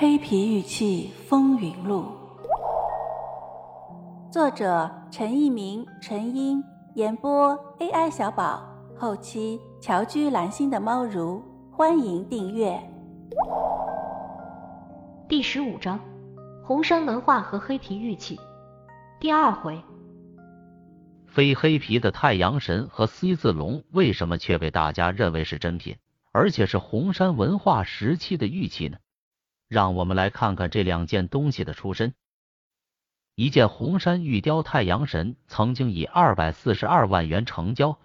黑皮玉器风云录》，作者陈一鸣、陈英，演播 AI 小宝，后期乔居蓝心的猫如，欢迎订阅。第十五章：红山文化和黑皮玉器。第二回，非黑皮的太阳神和 C 字龙为什么却被大家认为是真品，而且是红山文化时期的玉器呢？让我们来看看这两件东西的出身。一件红山玉雕太阳神曾经以二百四十二万元成交，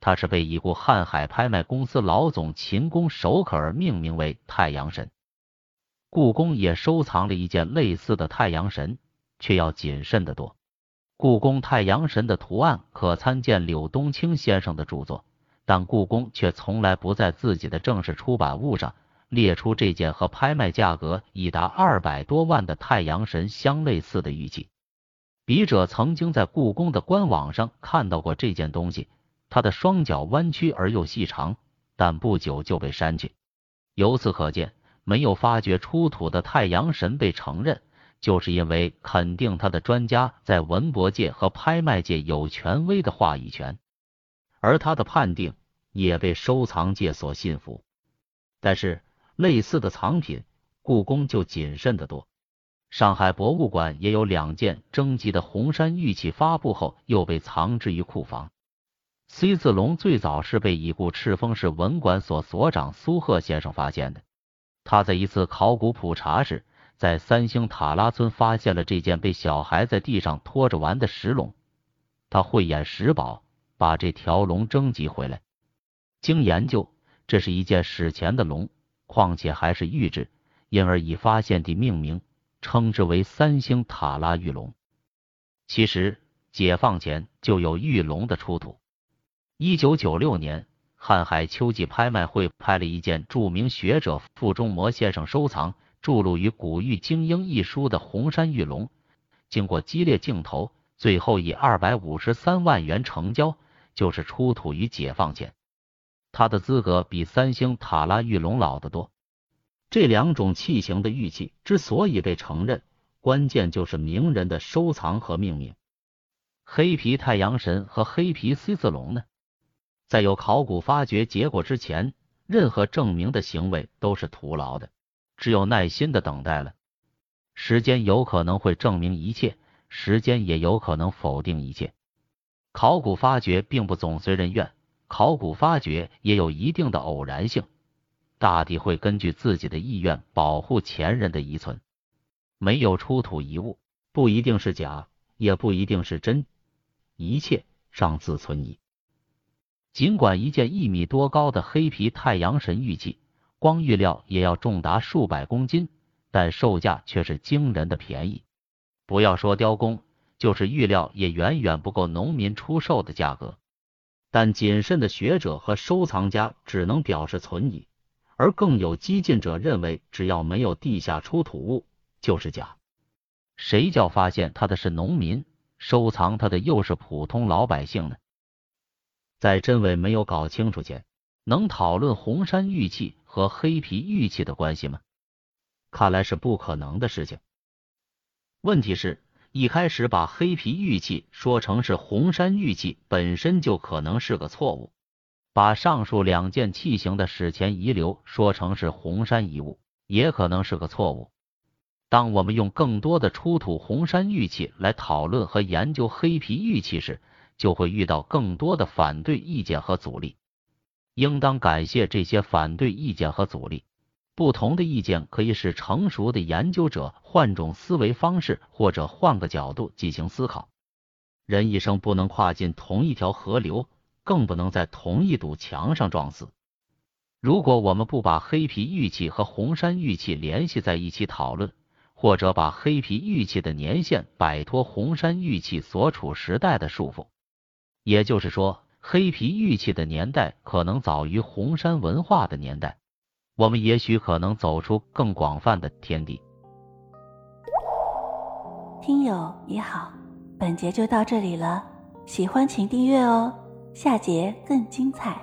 它是被已故瀚海拍卖公司老总秦公首可而命名为太阳神。故宫也收藏了一件类似的太阳神，却要谨慎得多。故宫太阳神的图案可参见柳冬青先生的著作，但故宫却从来不在自己的正式出版物上。列出这件和拍卖价格已达二百多万的太阳神相类似的玉器。笔者曾经在故宫的官网上看到过这件东西，它的双脚弯曲而又细长，但不久就被删去。由此可见，没有发掘出土的太阳神被承认，就是因为肯定它的专家在文博界和拍卖界有权威的话语权，而他的判定也被收藏界所信服。但是。类似的藏品，故宫就谨慎得多。上海博物馆也有两件征集的红山玉器，发布后又被藏置于库房。C 字龙最早是被已故赤峰市文管所所长苏贺先生发现的。他在一次考古普查时，在三星塔拉村发现了这件被小孩在地上拖着玩的石龙。他慧眼识宝，把这条龙征集回来。经研究，这是一件史前的龙。况且还是玉质，因而以发现地命名，称之为三星塔拉玉龙。其实解放前就有玉龙的出土。一九九六年，瀚海秋季拍卖会拍了一件著名学者傅中模先生收藏、著录于《古玉精英》一书的红山玉龙，经过激烈竞投，最后以二百五十三万元成交，就是出土于解放前。它的资格比三星塔拉玉龙老得多。这两种器型的玉器之所以被承认，关键就是名人的收藏和命名。黑皮太阳神和黑皮 C 字龙呢，在有考古发掘结果之前，任何证明的行为都是徒劳的，只有耐心的等待了。时间有可能会证明一切，时间也有可能否定一切。考古发掘并不总随人愿。考古发掘也有一定的偶然性，大地会根据自己的意愿保护前人的遗存。没有出土遗物，不一定是假，也不一定是真，一切尚自存疑。尽管一件一米多高的黑皮太阳神玉器，光玉料也要重达数百公斤，但售价却是惊人的便宜。不要说雕工，就是玉料也远远不够农民出售的价格。但谨慎的学者和收藏家只能表示存疑，而更有激进者认为，只要没有地下出土物就是假。谁叫发现它的是农民，收藏它的又是普通老百姓呢？在真伪没有搞清楚前，能讨论红山玉器和黑皮玉器的关系吗？看来是不可能的事情。问题是。一开始把黑皮玉器说成是红山玉器，本身就可能是个错误；把上述两件器型的史前遗留说成是红山遗物，也可能是个错误。当我们用更多的出土红山玉器来讨论和研究黑皮玉器时，就会遇到更多的反对意见和阻力。应当感谢这些反对意见和阻力。不同的意见可以使成熟的研究者换种思维方式，或者换个角度进行思考。人一生不能跨进同一条河流，更不能在同一堵墙上撞死。如果我们不把黑皮玉器和红山玉器联系在一起讨论，或者把黑皮玉器的年限摆脱红山玉器所处时代的束缚，也就是说，黑皮玉器的年代可能早于红山文化的年代。我们也许可能走出更广泛的天地。听友你好，本节就到这里了，喜欢请订阅哦，下节更精彩。